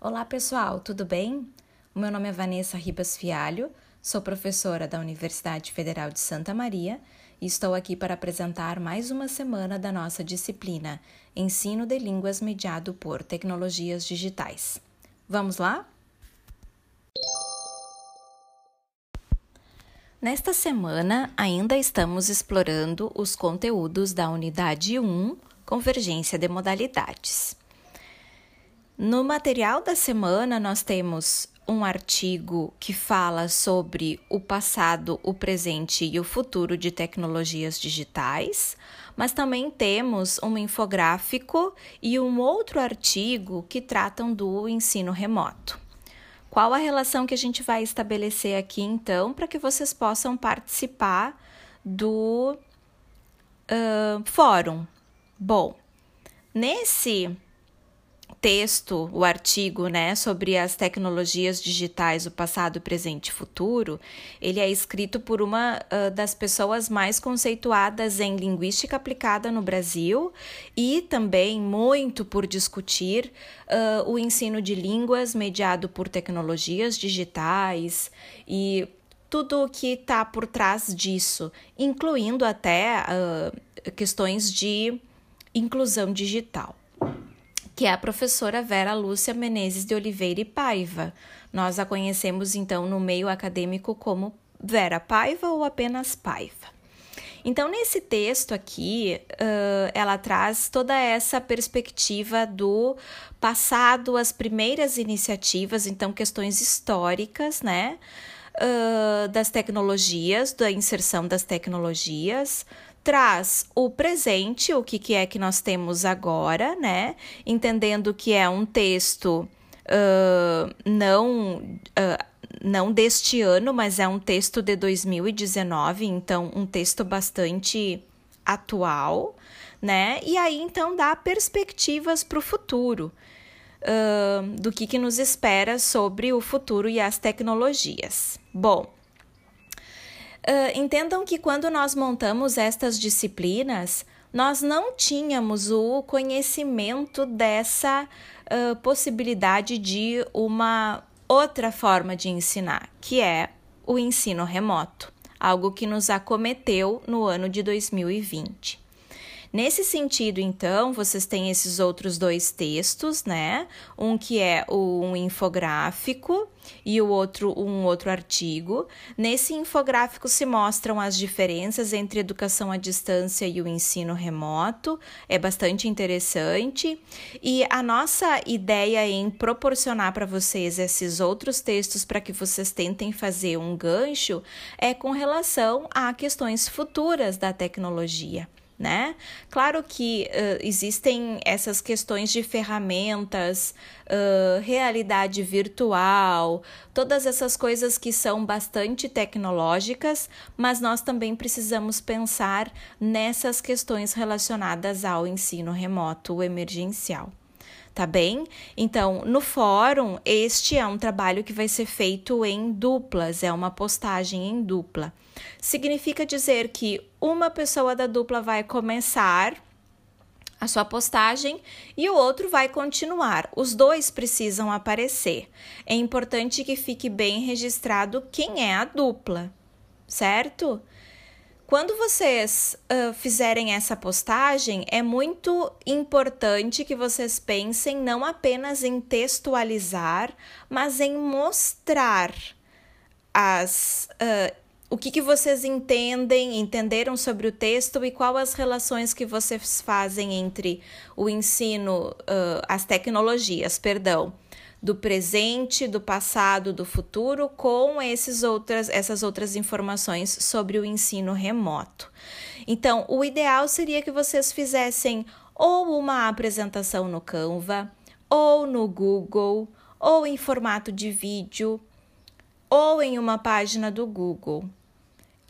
Olá pessoal, tudo bem? O meu nome é Vanessa Ribas Fialho, sou professora da Universidade Federal de Santa Maria e estou aqui para apresentar mais uma semana da nossa disciplina Ensino de Línguas mediado por Tecnologias Digitais. Vamos lá? Nesta semana, ainda estamos explorando os conteúdos da unidade 1, Convergência de Modalidades. No material da semana, nós temos um artigo que fala sobre o passado, o presente e o futuro de tecnologias digitais, mas também temos um infográfico e um outro artigo que tratam do ensino remoto. Qual a relação que a gente vai estabelecer aqui, então, para que vocês possam participar do uh, fórum? Bom, nesse texto, o artigo, né, sobre as tecnologias digitais, o passado, presente e futuro, ele é escrito por uma uh, das pessoas mais conceituadas em linguística aplicada no Brasil e também muito por discutir uh, o ensino de línguas mediado por tecnologias digitais e tudo o que está por trás disso, incluindo até uh, questões de inclusão digital que é a professora Vera Lúcia Menezes de Oliveira e Paiva. Nós a conhecemos então no meio acadêmico como Vera Paiva ou apenas Paiva. Então, nesse texto aqui, uh, ela traz toda essa perspectiva do passado, as primeiras iniciativas, então, questões históricas, né? Uh, das tecnologias, da inserção das tecnologias, traz o presente, o que, que é que nós temos agora, né? Entendendo que é um texto uh, não. Uh, não deste ano, mas é um texto de 2019, então um texto bastante atual, né? E aí então dá perspectivas para o futuro. Uh, do que, que nos espera sobre o futuro e as tecnologias. Bom, Uh, entendam que quando nós montamos estas disciplinas, nós não tínhamos o conhecimento dessa uh, possibilidade de uma outra forma de ensinar, que é o ensino remoto, algo que nos acometeu no ano de 2020. Nesse sentido, então, vocês têm esses outros dois textos, né? Um que é um infográfico e o outro um outro artigo. Nesse infográfico se mostram as diferenças entre educação à distância e o ensino remoto. É bastante interessante. E a nossa ideia em proporcionar para vocês esses outros textos para que vocês tentem fazer um gancho é com relação a questões futuras da tecnologia né? Claro que uh, existem essas questões de ferramentas, uh, realidade virtual, todas essas coisas que são bastante tecnológicas, mas nós também precisamos pensar nessas questões relacionadas ao ensino remoto emergencial tá bem? Então, no fórum, este é um trabalho que vai ser feito em duplas, é uma postagem em dupla. Significa dizer que uma pessoa da dupla vai começar a sua postagem e o outro vai continuar. Os dois precisam aparecer. É importante que fique bem registrado quem é a dupla, certo? Quando vocês uh, fizerem essa postagem, é muito importante que vocês pensem não apenas em textualizar, mas em mostrar as. Uh, o que, que vocês entendem, entenderam sobre o texto e quais as relações que vocês fazem entre o ensino, uh, as tecnologias, perdão, do presente, do passado, do futuro, com esses outras, essas outras informações sobre o ensino remoto. Então, o ideal seria que vocês fizessem ou uma apresentação no Canva, ou no Google, ou em formato de vídeo, ou em uma página do Google.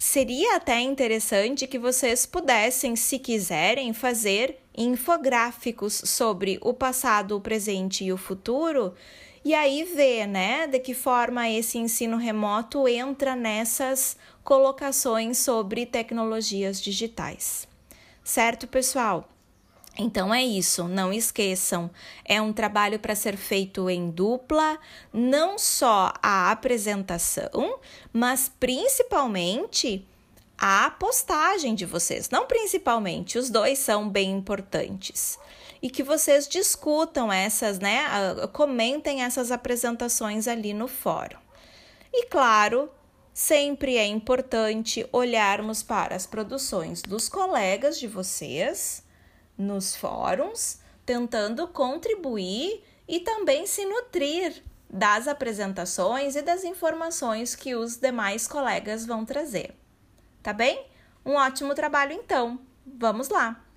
Seria até interessante que vocês pudessem, se quiserem, fazer infográficos sobre o passado, o presente e o futuro, e aí ver, né, de que forma esse ensino remoto entra nessas colocações sobre tecnologias digitais. Certo, pessoal? Então é isso, não esqueçam, é um trabalho para ser feito em dupla, não só a apresentação, mas principalmente a postagem de vocês. Não principalmente, os dois são bem importantes. E que vocês discutam essas, né? Comentem essas apresentações ali no fórum. E claro, sempre é importante olharmos para as produções dos colegas de vocês nos fóruns, tentando contribuir e também se nutrir das apresentações e das informações que os demais colegas vão trazer. Tá bem? Um ótimo trabalho então. Vamos lá!